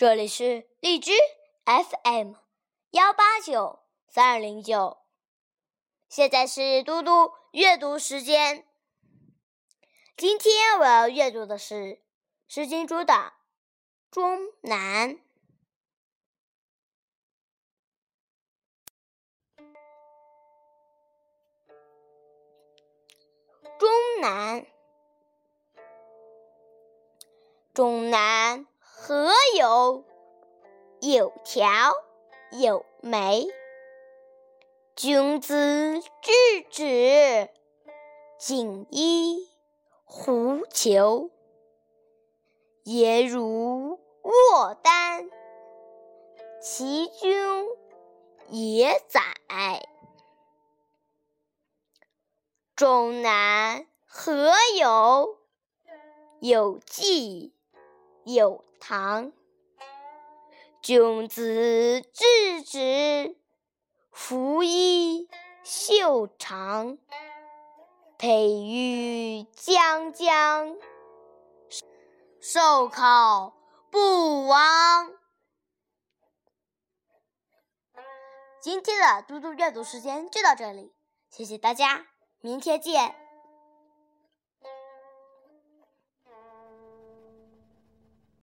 这里是荔枝 FM 幺八九三二零九，现在是嘟嘟阅读时间。今天我要阅读的是《诗经》中的《终南》。终南，终南何有？有条有眉。君子之止，锦衣狐裘。颜如卧丹，其君也宰。终南何有？有迹有堂。君子之止，拂衣袖长。佩玉将将，寿考不亡。今天的嘟嘟阅读时间就到这里，谢谢大家。明天见。